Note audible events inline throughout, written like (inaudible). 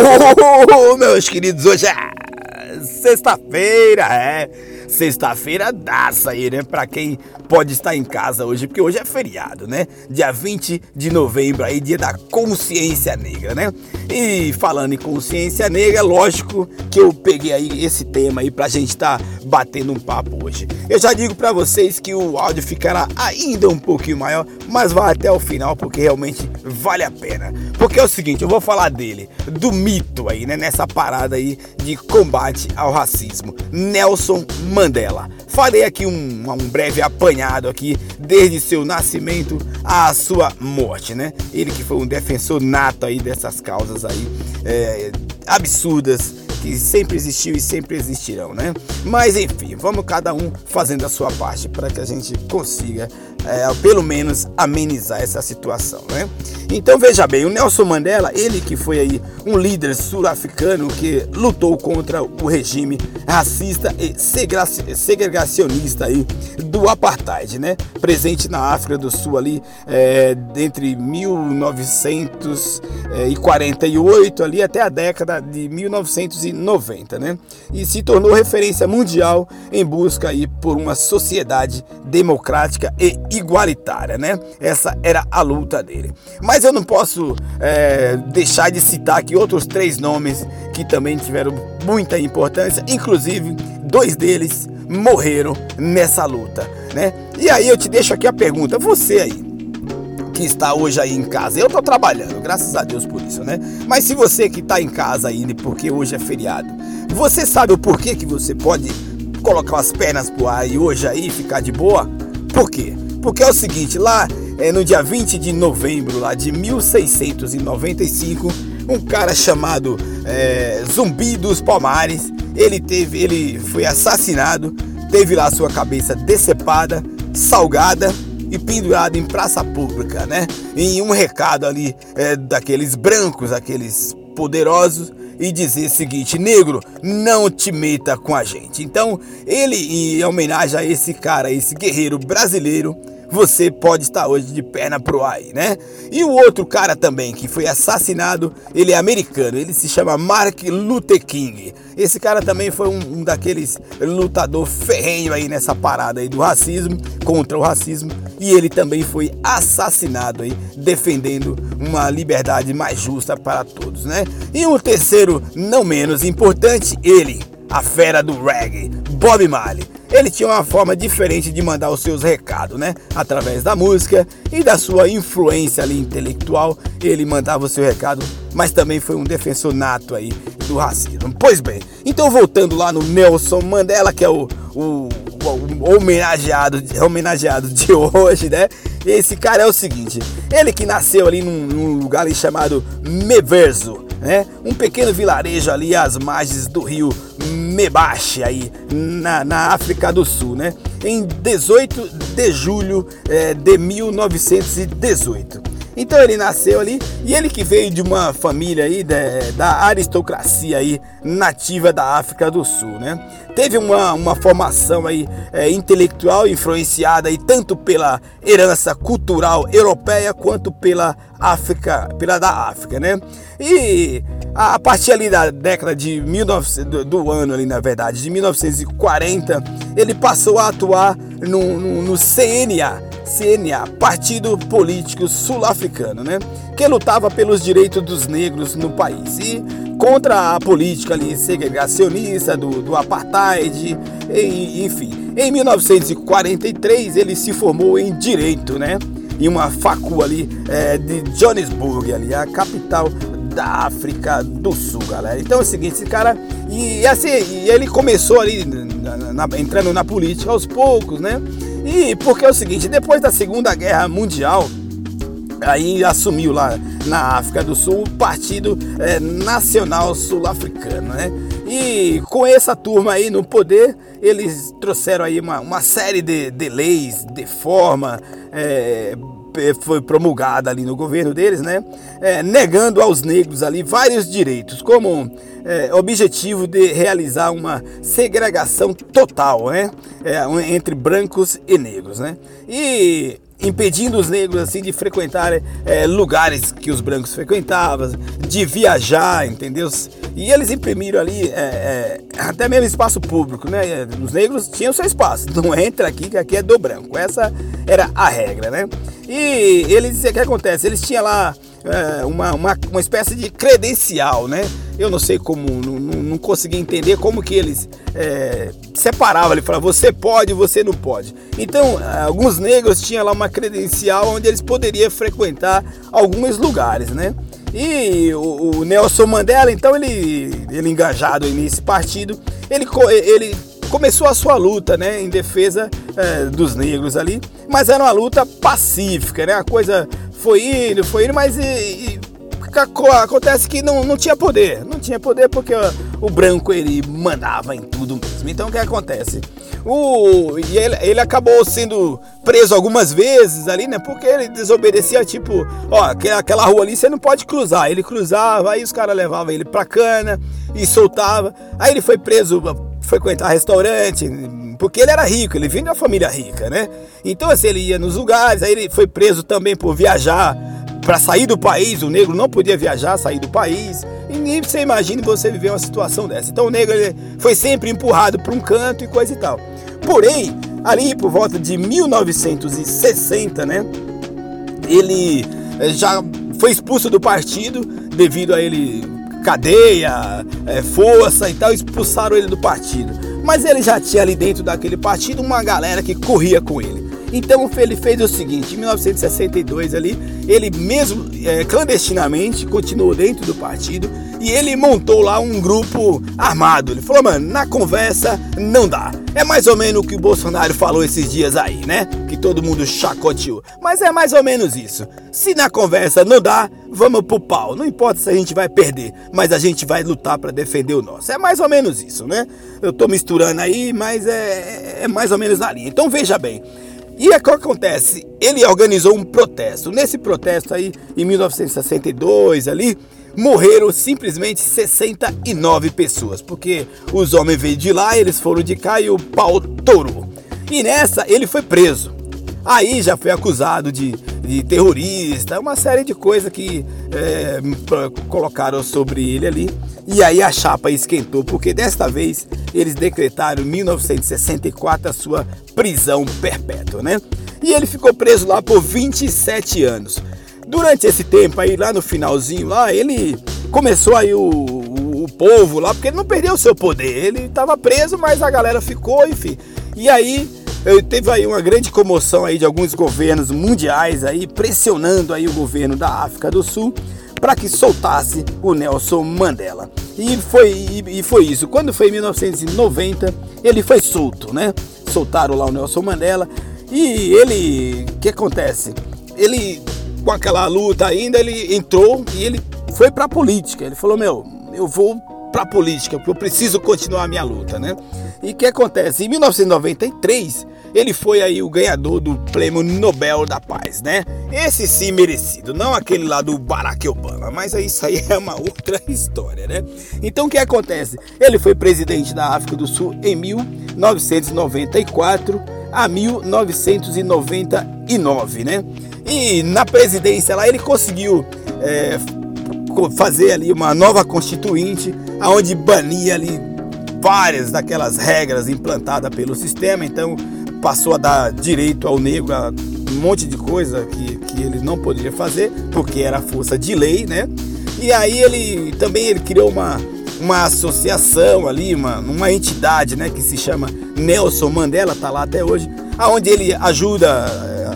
Oh, meus queridos, hoje é sexta-feira, é. Sexta-feira daça aí, né? Pra quem pode estar em casa hoje, porque hoje é feriado, né? Dia 20 de novembro aí, dia da consciência negra, né? E falando em consciência negra, lógico que eu peguei aí esse tema aí pra gente estar tá batendo um papo hoje. Eu já digo para vocês que o áudio ficará ainda um pouquinho maior, mas vai até o final porque realmente vale a pena. Porque é o seguinte, eu vou falar dele, do mito aí, né, nessa parada aí de combate ao racismo. Nelson Mandela. Farei aqui um, um breve apanhado aqui desde seu nascimento à sua morte, né? Ele que foi um defensor nato aí dessas causas aí é, absurdas que sempre existiu e sempre existirão, né? Mas enfim, vamos cada um fazendo a sua parte para que a gente consiga é, pelo menos amenizar essa situação, né? Então veja bem, o Nelson Mandela, ele que foi aí um líder sul-africano que lutou contra o regime racista e segregacionista aí do apartheid, né? Presente na África do Sul ali é, entre 1948 ali até a década de 1990, né? E se tornou referência mundial em busca aí por uma sociedade democrática e igualitária, né? Essa era a luta dele. Mas eu não posso é, deixar de citar aqui outros três nomes que também tiveram muita importância, inclusive dois deles morreram nessa luta, né? E aí eu te deixo aqui a pergunta, você aí que está hoje aí em casa, eu tô trabalhando, graças a Deus por isso, né? Mas se você que está em casa ainda, porque hoje é feriado, você sabe o porquê que você pode colocar as pernas pro ar e hoje aí ficar de boa? Por quê? Porque é o seguinte, lá é, no dia 20 de novembro lá de 1695, um cara chamado é, Zumbi dos Palmares, ele teve, ele foi assassinado, teve lá sua cabeça decepada, salgada e pendurada em praça pública, né? Em um recado ali é, daqueles brancos, aqueles poderosos, e dizer o seguinte: negro, não te meta com a gente. Então, ele, em homenagem a esse cara, esse guerreiro brasileiro, você pode estar hoje de perna pro ar, né? E o outro cara também que foi assassinado, ele é americano, ele se chama Mark Luther King. Esse cara também foi um, um daqueles lutador ferrenho aí nessa parada aí do racismo, contra o racismo, e ele também foi assassinado aí defendendo uma liberdade mais justa para todos, né? E o terceiro, não menos importante, ele, a fera do reggae, Bob Marley. Ele tinha uma forma diferente de mandar os seus recados, né? Através da música e da sua influência ali intelectual, ele mandava o seu recado, mas também foi um defensor nato aí do racismo. Pois bem, então voltando lá no Nelson Mandela, que é o, o, homenageado, homenageado de hoje, né? Esse cara é o seguinte, ele que nasceu ali num, num lugar ali chamado Meverso, né? Um pequeno vilarejo ali às margens do rio Mebache aí na, na África do Sul, né? Em 18 de julho é, de 1918. Então ele nasceu ali e ele que veio de uma família aí de, da aristocracia aí nativa da África do Sul, né? Teve uma, uma formação aí é, intelectual influenciada aí tanto pela herança cultural europeia quanto pela África, pela da África, né? E a partir ali da década de 1900, do, do ano ali na verdade, de 1940, ele passou a atuar no, no, no CNA, CNA, Partido Político Sul-Africano, né? Que lutava pelos direitos dos negros no país e contra a política ali segregacionista do, do apartheid, e, enfim. Em 1943 ele se formou em direito, né? Em uma facul ali é, de Johannesburg, ali, a capital da África do Sul, galera. Então é o seguinte, esse cara. E, assim, e ele começou ali na, na, entrando na política aos poucos, né? E porque é o seguinte, depois da Segunda Guerra Mundial, aí assumiu lá na África do Sul o Partido é, Nacional Sul-Africano, né? E com essa turma aí no poder, eles trouxeram aí uma, uma série de, de leis, de forma, é, foi promulgada ali no governo deles, né? É, negando aos negros ali vários direitos, como é, objetivo de realizar uma segregação total, né? É, entre brancos e negros, né? E impedindo os negros assim de frequentar é, lugares que os brancos frequentavam, de viajar, entendeu? E eles imprimiram ali é, é, até mesmo espaço público, né? Os negros tinham seu espaço, (laughs) não entra aqui que aqui é do branco. Essa era a regra, né? E eles, o que acontece? Eles tinham lá é, uma, uma, uma espécie de credencial, né? Eu não sei como, não, não consegui entender como que eles é, separavam. Ele falava, você pode, você não pode. Então, alguns negros tinham lá uma credencial onde eles poderiam frequentar alguns lugares, né? E o, o Nelson Mandela, então, ele, ele engajado nesse partido, ele, ele começou a sua luta, né, em defesa é, dos negros ali, mas era uma luta pacífica, né? A coisa foi indo, foi indo, mas e, e, acontece que não, não tinha poder. Não tinha poder porque o, branco ele mandava em tudo mesmo. Então o que acontece? O, e ele, ele acabou sendo preso algumas vezes ali, né? Porque ele desobedecia, tipo, ó, aquela rua ali você não pode cruzar. Ele cruzava, aí os caras levavam ele pra cana e soltava. Aí ele foi preso frequentar restaurante, porque ele era rico, ele vinha de uma família rica, né? Então, assim, ele ia nos lugares, aí ele foi preso também por viajar para sair do país. O negro não podia viajar, sair do país. E nem você imagine você viver uma situação dessa. Então, o negro foi sempre empurrado para um canto e coisa e tal. Porém, ali por volta de 1960, né? Ele eh, já foi expulso do partido devido a ele cadeia, é, força e tal, expulsaram ele do partido mas ele já tinha ali dentro daquele partido uma galera que corria com ele. Então ele fez o seguinte, em 1962 ali, ele mesmo é, clandestinamente continuou dentro do partido e ele montou lá um grupo armado. Ele falou, mano, na conversa não dá. É mais ou menos o que o Bolsonaro falou esses dias aí, né? Que todo mundo chacoteou. Mas é mais ou menos isso. Se na conversa não dá, vamos pro pau. Não importa se a gente vai perder, mas a gente vai lutar para defender o nosso. É mais ou menos isso, né? Eu tô misturando aí, mas é, é mais ou menos na linha. Então veja bem. E é o que acontece? Ele organizou um protesto. Nesse protesto aí, em 1962 ali, morreram simplesmente 69 pessoas, porque os homens veio de lá, eles foram de cá e o pau torou. E nessa ele foi preso. Aí já foi acusado de, de terrorista, uma série de coisas que é, colocaram sobre ele ali. E aí a chapa esquentou, porque desta vez eles decretaram em 1964 a sua prisão perpétua, né? E ele ficou preso lá por 27 anos. Durante esse tempo aí, lá no finalzinho, lá, ele começou aí o, o, o povo lá, porque ele não perdeu o seu poder. Ele estava preso, mas a galera ficou, enfim. E aí teve aí uma grande comoção aí de alguns governos mundiais aí pressionando aí o governo da África do Sul para que soltasse o Nelson Mandela. E foi, e, e foi isso. Quando foi em 1990, ele foi solto, né? Soltaram lá o Nelson Mandela. E ele, o que acontece? Ele com aquela luta ainda, ele entrou e ele foi para a política. Ele falou: Meu, eu vou para a política, porque eu preciso continuar a minha luta, né? E o que acontece? Em 1993, ele foi aí o ganhador do Prêmio Nobel da Paz, né? Esse sim merecido, não aquele lá do Barack Obama, mas isso aí é uma outra (laughs) história, né? Então o que acontece? Ele foi presidente da África do Sul em 1994 a 1999, né? E na presidência lá ele conseguiu é, fazer ali uma nova constituinte, aonde bania ali várias daquelas regras implantadas pelo sistema, então passou a dar direito ao negro a um monte de coisa que, que ele não poderia fazer, porque era força de lei, né? E aí ele também ele criou uma, uma associação ali, uma, uma entidade, né, que se chama Nelson Mandela, tá lá até hoje, aonde ele ajuda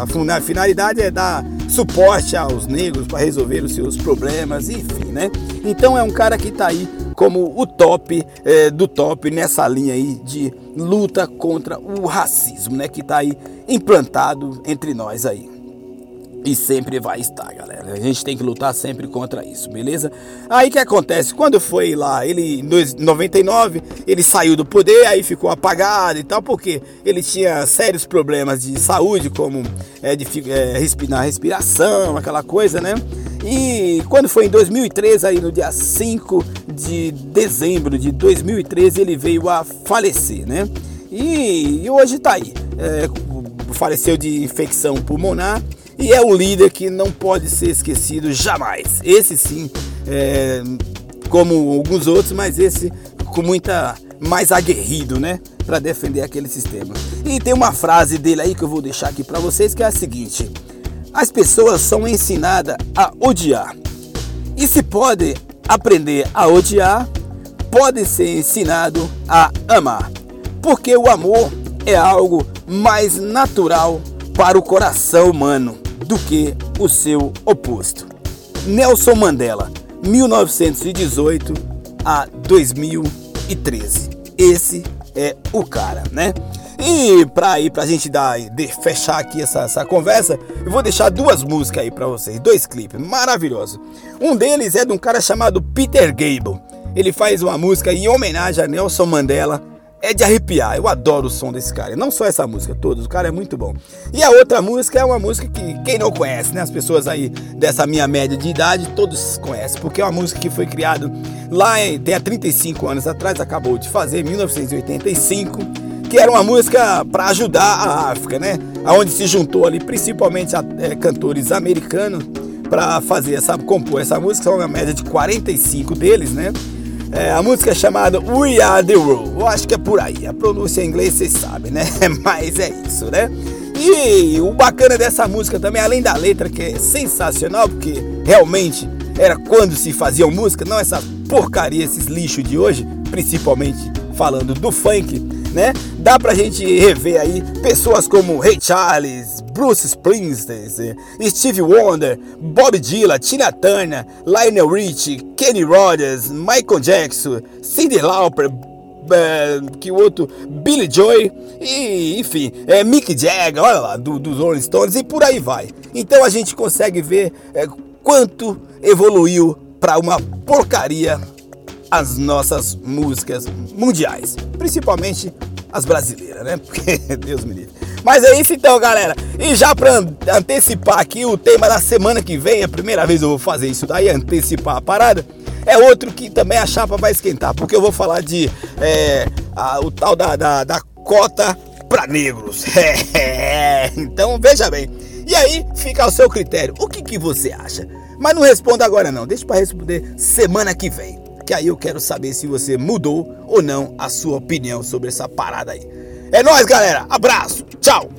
a finalidade é dar suporte aos negros para resolver os seus problemas, enfim, né? Então é um cara que está aí como o top é, do top nessa linha aí de luta contra o racismo, né? Que está aí implantado entre nós aí. E sempre vai estar, galera. A gente tem que lutar sempre contra isso, beleza? Aí que acontece? Quando foi lá, ele em 99, ele saiu do poder, aí ficou apagado e tal, porque ele tinha sérios problemas de saúde, como é, de é, respirar, respiração, aquela coisa, né? E quando foi em 2013, aí no dia 5 de dezembro de 2013, ele veio a falecer, né? E, e hoje tá aí. É, faleceu de infecção pulmonar e é o líder que não pode ser esquecido jamais. Esse sim, é, como alguns outros, mas esse com muita mais aguerrido, né, para defender aquele sistema. E tem uma frase dele aí que eu vou deixar aqui para vocês que é a seguinte: As pessoas são ensinadas a odiar. E se pode aprender a odiar, pode ser ensinado a amar. Porque o amor é algo mais natural para o coração humano do que o seu oposto. Nelson Mandela, 1918 a 2013. Esse é o cara, né? E para ir pra gente dar de, fechar aqui essa, essa conversa, eu vou deixar duas músicas aí para vocês, dois clipes maravilhosos. Um deles é de um cara chamado Peter Gable. Ele faz uma música em homenagem a Nelson Mandela é de arrepiar. Eu adoro o som desse cara. Não só essa música, todos. O cara é muito bom. E a outra música é uma música que quem não conhece, né? As pessoas aí dessa minha média de idade, todos conhecem. Porque é uma música que foi criada lá em, tem há 35 anos atrás, acabou de fazer, em 1985. Que era uma música para ajudar a África, né? Aonde se juntou ali principalmente a, é, cantores americanos para fazer essa compor essa música, são uma média de 45 deles, né? É, a música é chamada We Are The World. Eu acho que é por aí. A pronúncia em inglês vocês sabem, né? (laughs) Mas é isso, né? E o bacana dessa música também, além da letra que é sensacional, porque realmente era quando se fazia música, não essa porcaria, esses lixos de hoje, principalmente falando do funk, né? Dá pra gente rever aí pessoas como Ray Charles, Bruce Springsteen, Steve Wonder, Bob Dylan, Tina Turner, Lionel Richie, Kenny Rogers, Michael Jackson, Cyndi Lauper, que outro, Billy Joy e enfim, é, Mick Jagger, olha lá, do, dos Rolling Stones e por aí vai. Então a gente consegue ver é, quanto evoluiu para uma porcaria as nossas músicas mundiais, principalmente as brasileiras, né? (laughs) Porque Deus me livre. Mas é isso então, galera. E já para antecipar aqui o tema da semana que vem, é a primeira vez eu vou fazer isso daí, antecipar a parada. É outro que também a chapa vai esquentar, porque eu vou falar de é, a, o tal da, da, da cota para negros. (laughs) É, então veja bem. E aí fica ao seu critério. O que, que você acha? Mas não responda agora não, deixa para responder semana que vem. Que aí eu quero saber se você mudou ou não a sua opinião sobre essa parada aí. É nóis, galera. Abraço. Tchau.